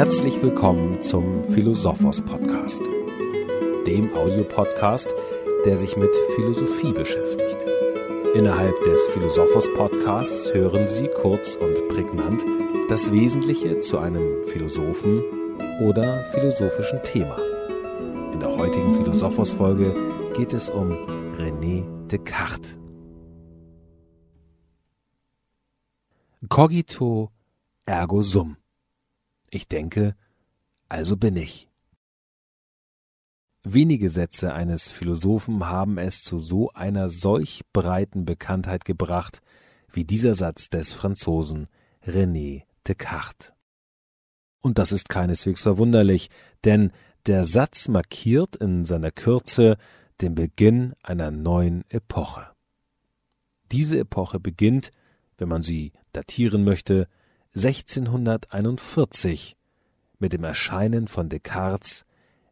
Herzlich willkommen zum Philosophos Podcast, dem Audiopodcast, der sich mit Philosophie beschäftigt. Innerhalb des Philosophos Podcasts hören Sie kurz und prägnant das Wesentliche zu einem Philosophen oder philosophischen Thema. In der heutigen Philosophos Folge geht es um René Descartes. Cogito ergo sum. Ich denke, also bin ich. Wenige Sätze eines Philosophen haben es zu so einer solch breiten Bekanntheit gebracht wie dieser Satz des Franzosen René Descartes. Und das ist keineswegs verwunderlich, denn der Satz markiert in seiner Kürze den Beginn einer neuen Epoche. Diese Epoche beginnt, wenn man sie datieren möchte, 1641 mit dem Erscheinen von Descartes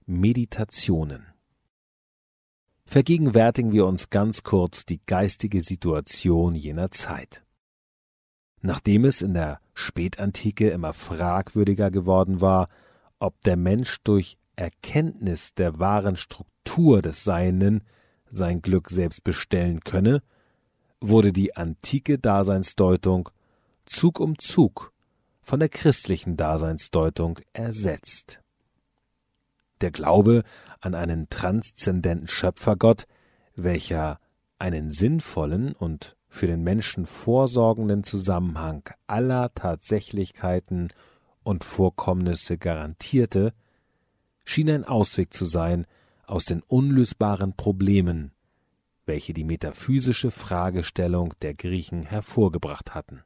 Meditationen. Vergegenwärtigen wir uns ganz kurz die geistige Situation jener Zeit. Nachdem es in der Spätantike immer fragwürdiger geworden war, ob der Mensch durch Erkenntnis der wahren Struktur des Seienden sein Glück selbst bestellen könne, wurde die antike Daseinsdeutung Zug um Zug von der christlichen Daseinsdeutung ersetzt. Der Glaube an einen transzendenten Schöpfergott, welcher einen sinnvollen und für den Menschen vorsorgenden Zusammenhang aller Tatsächlichkeiten und Vorkommnisse garantierte, schien ein Ausweg zu sein aus den unlösbaren Problemen, welche die metaphysische Fragestellung der Griechen hervorgebracht hatten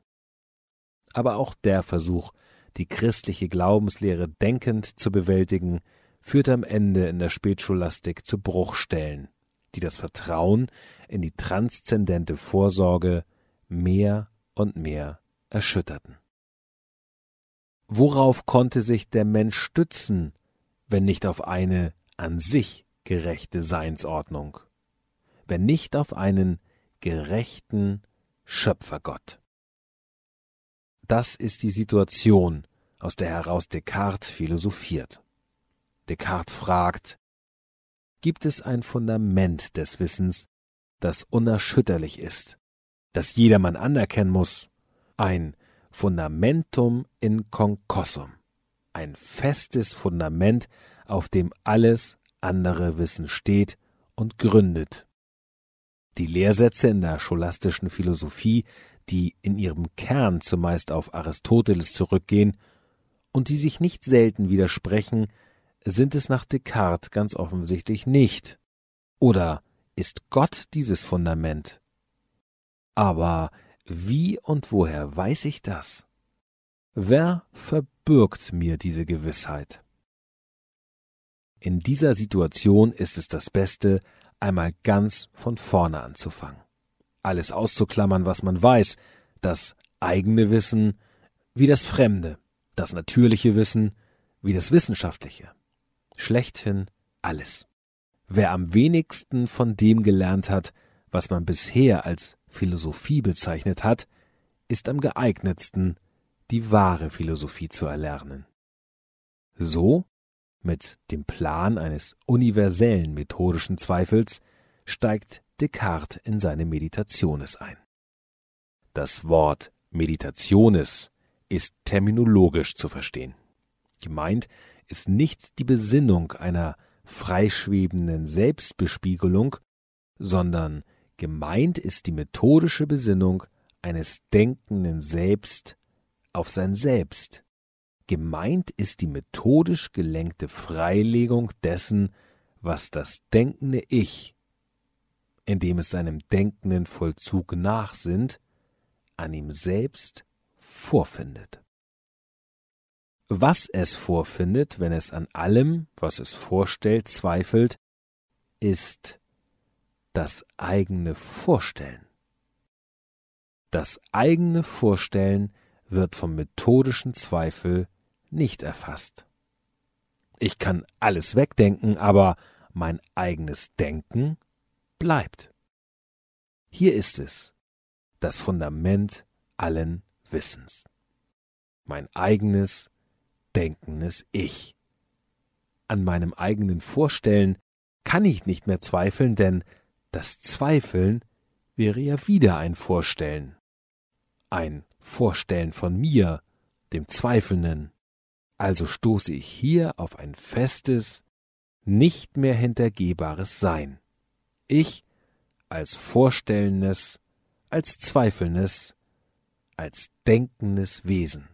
aber auch der Versuch, die christliche Glaubenslehre denkend zu bewältigen, führte am Ende in der Spätscholastik zu Bruchstellen, die das Vertrauen in die transzendente Vorsorge mehr und mehr erschütterten. Worauf konnte sich der Mensch stützen, wenn nicht auf eine an sich gerechte Seinsordnung, wenn nicht auf einen gerechten Schöpfergott? Das ist die Situation, aus der heraus Descartes philosophiert. Descartes fragt, gibt es ein Fundament des Wissens, das unerschütterlich ist, das jedermann anerkennen muss, ein Fundamentum in concossum, ein festes Fundament, auf dem alles andere Wissen steht und gründet. Die Lehrsätze in der scholastischen Philosophie die in ihrem Kern zumeist auf Aristoteles zurückgehen und die sich nicht selten widersprechen, sind es nach Descartes ganz offensichtlich nicht. Oder ist Gott dieses Fundament? Aber wie und woher weiß ich das? Wer verbürgt mir diese Gewissheit? In dieser Situation ist es das Beste, einmal ganz von vorne anzufangen alles auszuklammern, was man weiß, das eigene Wissen wie das fremde, das natürliche Wissen wie das wissenschaftliche. Schlechthin alles. Wer am wenigsten von dem gelernt hat, was man bisher als Philosophie bezeichnet hat, ist am geeignetsten, die wahre Philosophie zu erlernen. So, mit dem Plan eines universellen methodischen Zweifels, steigt Descartes in seine Meditationes ein. Das Wort Meditationes ist terminologisch zu verstehen. Gemeint ist nicht die Besinnung einer freischwebenden Selbstbespiegelung, sondern gemeint ist die methodische Besinnung eines denkenden Selbst auf sein Selbst. Gemeint ist die methodisch gelenkte Freilegung dessen, was das denkende Ich indem es seinem denkenden Vollzug nachsinnt, an ihm selbst vorfindet. Was es vorfindet, wenn es an allem, was es vorstellt, zweifelt, ist das eigene Vorstellen. Das eigene Vorstellen wird vom methodischen Zweifel nicht erfasst. Ich kann alles wegdenken, aber mein eigenes Denken bleibt. Hier ist es, das Fundament allen Wissens. Mein eigenes, denkendes Ich. An meinem eigenen Vorstellen kann ich nicht mehr zweifeln, denn das Zweifeln wäre ja wieder ein Vorstellen. Ein Vorstellen von mir, dem Zweifelnden. Also stoße ich hier auf ein festes, nicht mehr hintergehbares Sein. Ich als vorstellendes, als zweifelndes, als denkendes Wesen.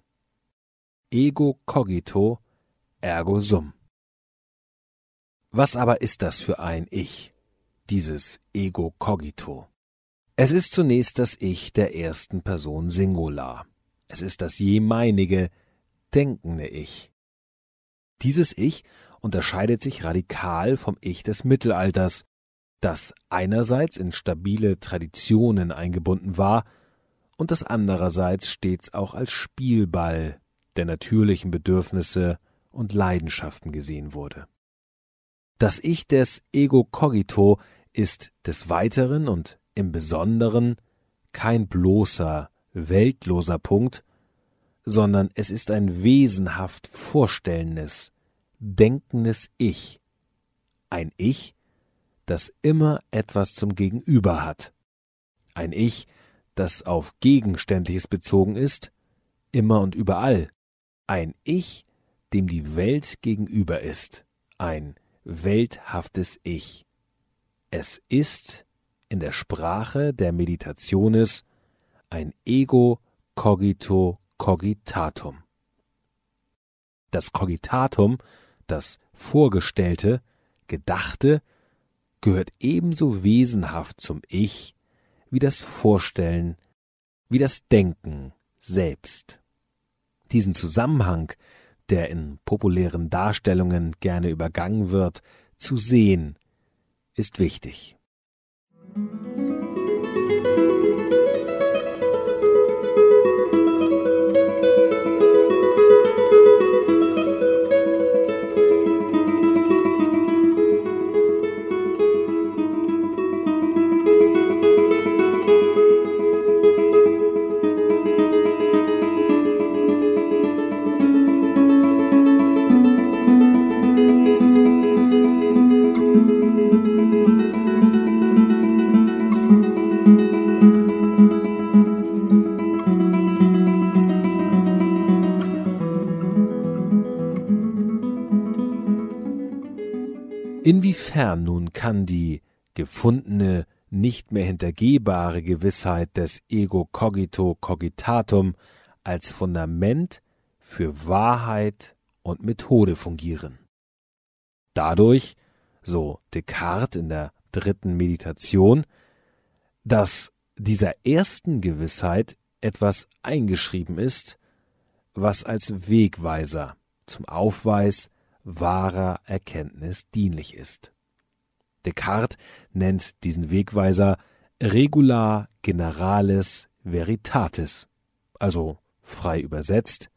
Ego cogito, ergo sum. Was aber ist das für ein Ich, dieses Ego cogito? Es ist zunächst das Ich der ersten Person Singular. Es ist das jemeinige, denkende Ich. Dieses Ich unterscheidet sich radikal vom Ich des Mittelalters, das einerseits in stabile Traditionen eingebunden war und das andererseits stets auch als Spielball der natürlichen Bedürfnisse und Leidenschaften gesehen wurde. Das Ich des Ego cogito ist des Weiteren und im Besonderen kein bloßer, weltloser Punkt, sondern es ist ein wesenhaft vorstellendes, denkendes Ich, ein Ich, das immer etwas zum Gegenüber hat, ein Ich, das auf Gegenständliches bezogen ist, immer und überall, ein Ich, dem die Welt gegenüber ist, ein welthaftes Ich. Es ist in der Sprache der Meditationes ein Ego cogito cogitatum. Das Cogitatum, das Vorgestellte, Gedachte, gehört ebenso wesenhaft zum Ich wie das Vorstellen, wie das Denken selbst. Diesen Zusammenhang, der in populären Darstellungen gerne übergangen wird, zu sehen, ist wichtig. Inwiefern nun kann die gefundene, nicht mehr hintergehbare Gewissheit des Ego cogito cogitatum als Fundament für Wahrheit und Methode fungieren? Dadurch, so Descartes in der dritten Meditation, dass dieser ersten Gewissheit etwas eingeschrieben ist, was als Wegweiser zum Aufweis wahrer Erkenntnis dienlich ist. Descartes nennt diesen Wegweiser Regula Generalis Veritatis, also frei übersetzt,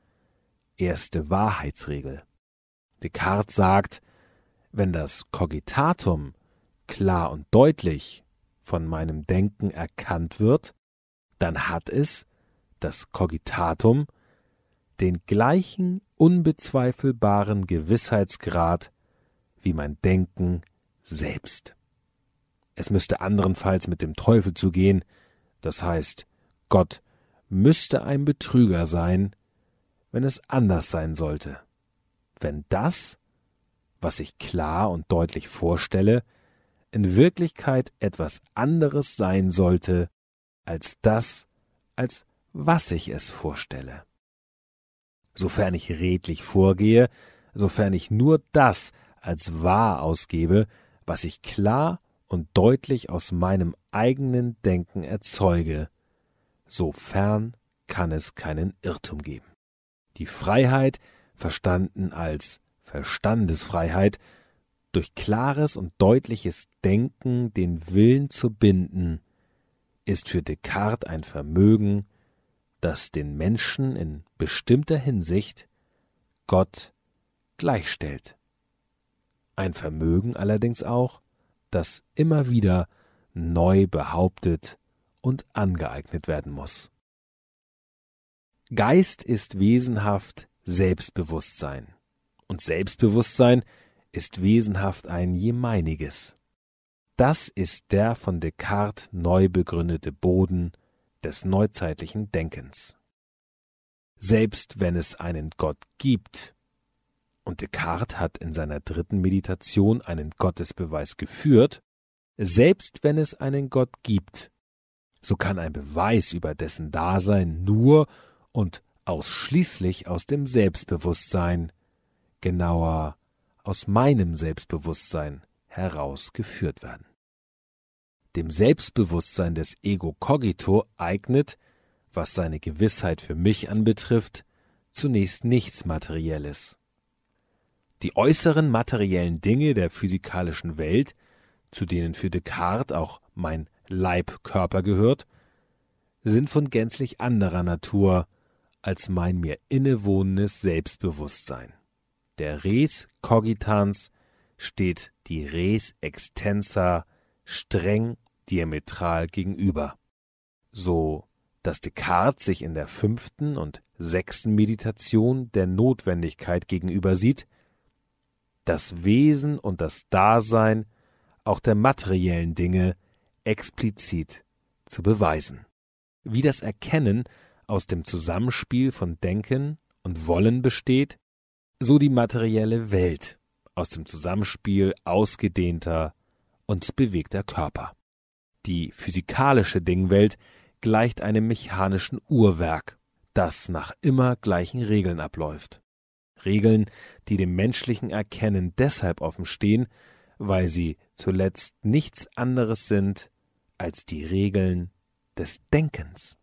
erste Wahrheitsregel. Descartes sagt, wenn das Cogitatum klar und deutlich von meinem Denken erkannt wird, dann hat es, das Cogitatum, den gleichen unbezweifelbaren Gewissheitsgrad wie mein Denken selbst. Es müsste anderenfalls mit dem Teufel zugehen, das heißt, Gott müsste ein Betrüger sein, wenn es anders sein sollte. Wenn das, was ich klar und deutlich vorstelle, in Wirklichkeit etwas anderes sein sollte als das, als was ich es vorstelle sofern ich redlich vorgehe, sofern ich nur das als wahr ausgebe, was ich klar und deutlich aus meinem eigenen Denken erzeuge, sofern kann es keinen Irrtum geben. Die Freiheit, verstanden als Verstandesfreiheit, durch klares und deutliches Denken den Willen zu binden, ist für Descartes ein Vermögen, das den Menschen in bestimmter Hinsicht Gott gleichstellt. Ein Vermögen allerdings auch, das immer wieder neu behauptet und angeeignet werden muss. Geist ist wesenhaft Selbstbewusstsein. Und Selbstbewusstsein ist wesenhaft ein jemeiniges. Das ist der von Descartes neu begründete Boden des neuzeitlichen Denkens. Selbst wenn es einen Gott gibt, und Descartes hat in seiner dritten Meditation einen Gottesbeweis geführt, selbst wenn es einen Gott gibt, so kann ein Beweis über dessen Dasein nur und ausschließlich aus dem Selbstbewusstsein, genauer aus meinem Selbstbewusstsein herausgeführt werden. Dem Selbstbewusstsein des Ego cogito eignet, was seine Gewissheit für mich anbetrifft, zunächst nichts Materielles. Die äußeren materiellen Dinge der physikalischen Welt, zu denen für Descartes auch mein Leib-Körper gehört, sind von gänzlich anderer Natur als mein mir innewohnendes Selbstbewusstsein. Der Res cogitans steht die Res extensa streng diametral gegenüber. So dass Descartes sich in der fünften und sechsten Meditation der Notwendigkeit gegenüber sieht, das Wesen und das Dasein auch der materiellen Dinge explizit zu beweisen. Wie das Erkennen aus dem Zusammenspiel von Denken und Wollen besteht, so die materielle Welt aus dem Zusammenspiel ausgedehnter und bewegter Körper. Die physikalische Dingwelt gleicht einem mechanischen Uhrwerk, das nach immer gleichen Regeln abläuft. Regeln, die dem menschlichen Erkennen deshalb offen stehen, weil sie zuletzt nichts anderes sind als die Regeln des Denkens.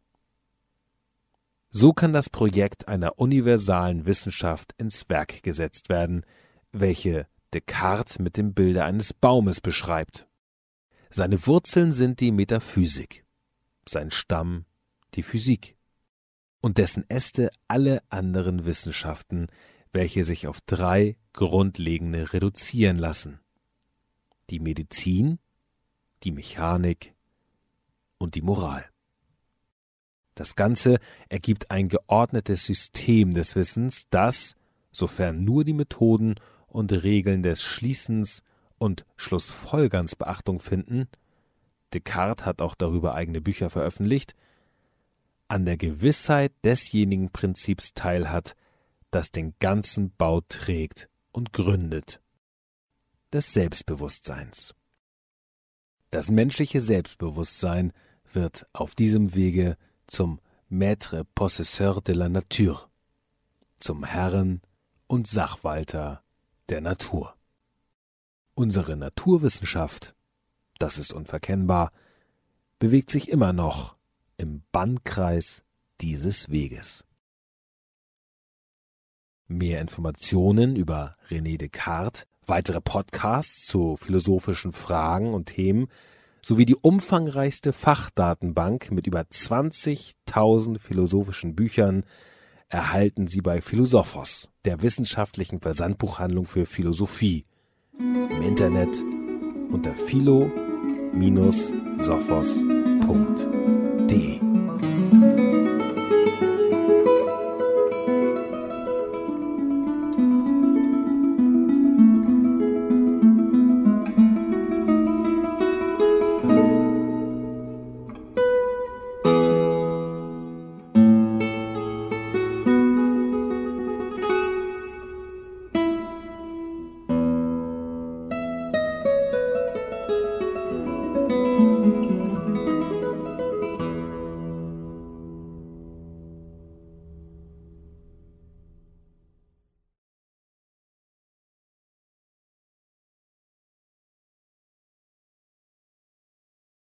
So kann das Projekt einer universalen Wissenschaft ins Werk gesetzt werden, welche Descartes mit dem Bilde eines Baumes beschreibt. Seine Wurzeln sind die Metaphysik, sein Stamm die Physik und dessen Äste alle anderen Wissenschaften, welche sich auf drei grundlegende reduzieren lassen die Medizin, die Mechanik und die Moral. Das Ganze ergibt ein geordnetes System des Wissens, das, sofern nur die Methoden und Regeln des Schließens und Schlussfolgerns Beachtung finden, Descartes hat auch darüber eigene Bücher veröffentlicht, an der Gewissheit desjenigen Prinzips teilhat, das den ganzen Bau trägt und gründet des Selbstbewusstseins. Das menschliche Selbstbewusstsein wird auf diesem Wege zum Maître Possesseur de la Nature, zum Herren und Sachwalter der Natur. Unsere Naturwissenschaft, das ist unverkennbar, bewegt sich immer noch im Bannkreis dieses Weges. Mehr Informationen über René Descartes weitere Podcasts zu philosophischen Fragen und Themen sowie die umfangreichste Fachdatenbank mit über 20.000 philosophischen Büchern erhalten Sie bei Philosophos, der wissenschaftlichen Versandbuchhandlung für Philosophie, im Internet unter philo-sophos.de.